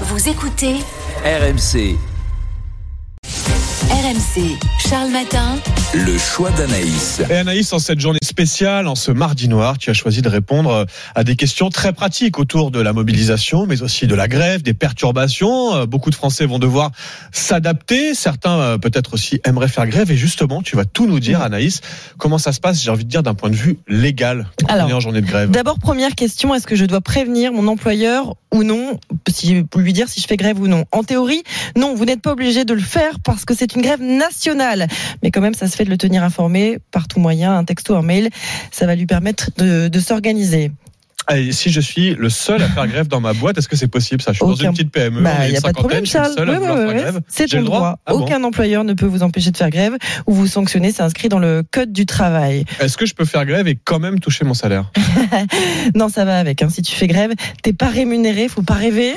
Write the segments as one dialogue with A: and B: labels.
A: Vous écoutez
B: RMC,
A: RMC. Charles Matin.
B: Le choix d'Anaïs.
C: Et Anaïs, en cette journée spéciale, en ce mardi noir, tu as choisi de répondre à des questions très pratiques autour de la mobilisation, mais aussi de la grève, des perturbations. Euh, Beaucoup de Français vont devoir s'adapter. Certains, euh, peut-être aussi, aimeraient faire grève. Et justement, tu vas tout nous dire, Anaïs. Comment ça se passe, j'ai envie de dire, d'un point de vue légal, quand
D: Alors,
C: on est en journée de grève
D: D'abord, première question, est-ce que je dois prévenir mon employeur ou non, si, pour lui dire si je fais grève ou non? En théorie, non, vous n'êtes pas obligé de le faire parce que c'est une grève nationale. Mais quand même, ça se fait de le tenir informé par tout moyen, un texto, un mail, ça va lui permettre de, de s'organiser.
C: Et si je suis le seul à faire grève dans ma boîte, est-ce que c'est possible ça? Je suis dans
D: Aucun-
C: une petite PME,
D: Bah,
C: on une
D: a pas de problème, Charles. Oui, oui, oui. C'est ton
C: le
D: droit.
C: Ah bon
D: Aucun employeur ne peut vous empêcher de faire grève ou vous sanctionner. C'est inscrit dans le code du travail.
C: Est-ce que je peux faire grève et quand même toucher mon salaire?
D: Non, ça va avec. hein. Si tu fais grève, t'es pas rémunéré, faut pas rêver.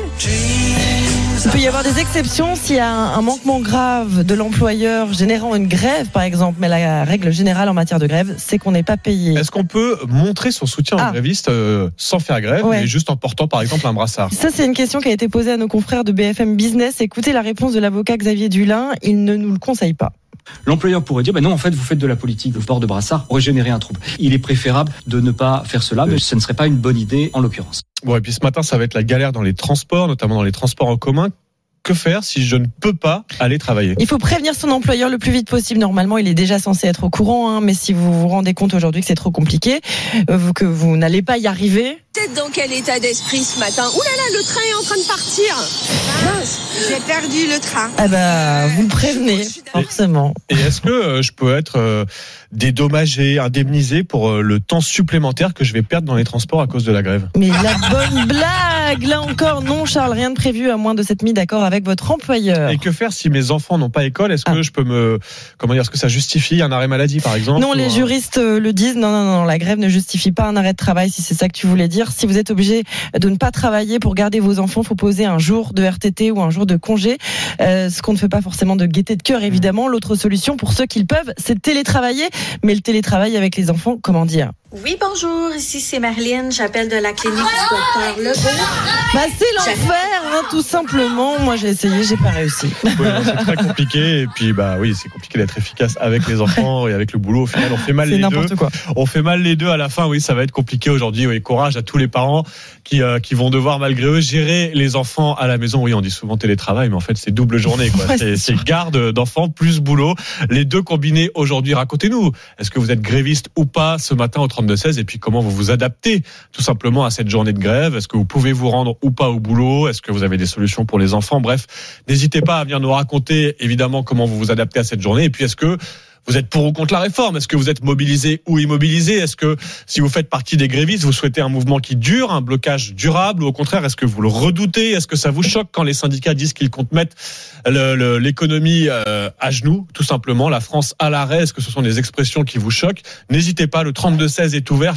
D: Il peut y avoir des exceptions s'il y a un, un manquement grave de l'employeur générant une grève, par exemple. Mais la règle générale en matière de grève, c'est qu'on n'est pas payé.
C: Est-ce qu'on peut montrer son soutien aux
D: Ah.
C: grévistes euh, sans faire grève,
D: Ouais.
C: mais juste en portant par exemple un brassard?
D: Ça, c'est une question qui a été posée à nos confrères de BFM Business. Écoutez la réponse de l'avocat Xavier Dulin. Il ne nous le conseille pas.
E: L'employeur pourrait dire, ben non, en fait, vous faites de la politique, le port de brassard aurait un trouble. Il est préférable de ne pas faire cela, mais ce ne serait pas une bonne idée en l'occurrence.
C: Bon, et puis ce matin, ça va être la galère dans les transports, notamment dans les transports en commun. Que faire si je ne peux pas aller travailler?
D: Il faut prévenir son employeur le plus vite possible. Normalement, il est déjà censé être au courant, hein, mais si vous vous rendez compte aujourd'hui que c'est trop compliqué, euh, que vous n'allez pas y arriver,
F: Peut-être dans quel état d'esprit ce matin? Ouh là là, le train est en train de partir. Mince, j'ai perdu le train.
D: eh ben, vous le prévenez, forcément.
C: Et est-ce que euh, je peux être euh, dédommagé, indemnisé pour euh, le temps supplémentaire que je vais perdre dans les transports à cause de la grève?
D: Mais la bonne blague, là encore, non, Charles, rien de prévu à moins de cette mise d'accord avec votre employeur.
C: Et que faire si mes enfants n'ont pas école? Est-ce que
D: Ah.
C: je peux me comment dire Est-ce que ça justifie un arrêt maladie par exemple
D: Non, les
C: un-
D: juristes euh, le disent. Non, non, non, la grève ne justifie pas un arrêt de travail, si c'est ça que tu voulais dire. Si vous êtes obligé de ne pas travailler pour garder vos enfants, faut poser un jour de RTT ou un jour de congé. Euh, ce qu'on ne fait pas forcément de gaieté de cœur, évidemment. L'autre solution, pour ceux qui le peuvent, c'est de télétravailler. Mais le télétravail avec les enfants, comment dire?
G: Oui, bonjour, ici c'est Marlène, j'appelle de la clinique du docteur Legault.
D: Bah, c'est l'enfer, hein, tout simplement. Moi, j'ai essayé, j'ai pas réussi.
C: C'est très compliqué. Et puis bah oui c'est compliqué d'être efficace avec les enfants et avec le boulot. Au final on fait mal les deux.
D: n'importe quoi.
C: on fait mal les deux à la fin. Oui ça va être compliqué aujourd'hui. Oui courage à tous les parents qui euh, qui vont devoir malgré eux gérer les enfants à la maison. Oui on dit souvent télétravail mais en fait c'est double journée quoi.
D: Ouais,
C: c'est garde d'enfants plus boulot. Les deux combinés aujourd'hui racontez-nous. Est-ce que vous êtes gréviste ou pas ce matin au 32 16 et puis comment vous vous adaptez tout simplement à cette journée de grève? Est-ce que vous pouvez vous rendre ou pas au boulot? Est-ce que vous avez des solutions pour les enfants? Bref N'hésitez pas à venir nous raconter évidemment comment vous vous adaptez à cette journée. Et puis est-ce que vous êtes pour ou contre la réforme? Est-ce que vous êtes mobilisé ou immobilisé? Est-ce que si vous faites partie des grévistes, vous souhaitez un mouvement qui dure, un blocage durable Ou au contraire, est-ce que vous le redoutez? Est-ce que ça vous choque quand les syndicats disent qu'ils comptent mettre l'économie euh, à genoux, tout simplement, la France à l'arrêt Est-ce que ce sont des expressions qui vous choquent? N'hésitez pas, le 32-16 est ouvert.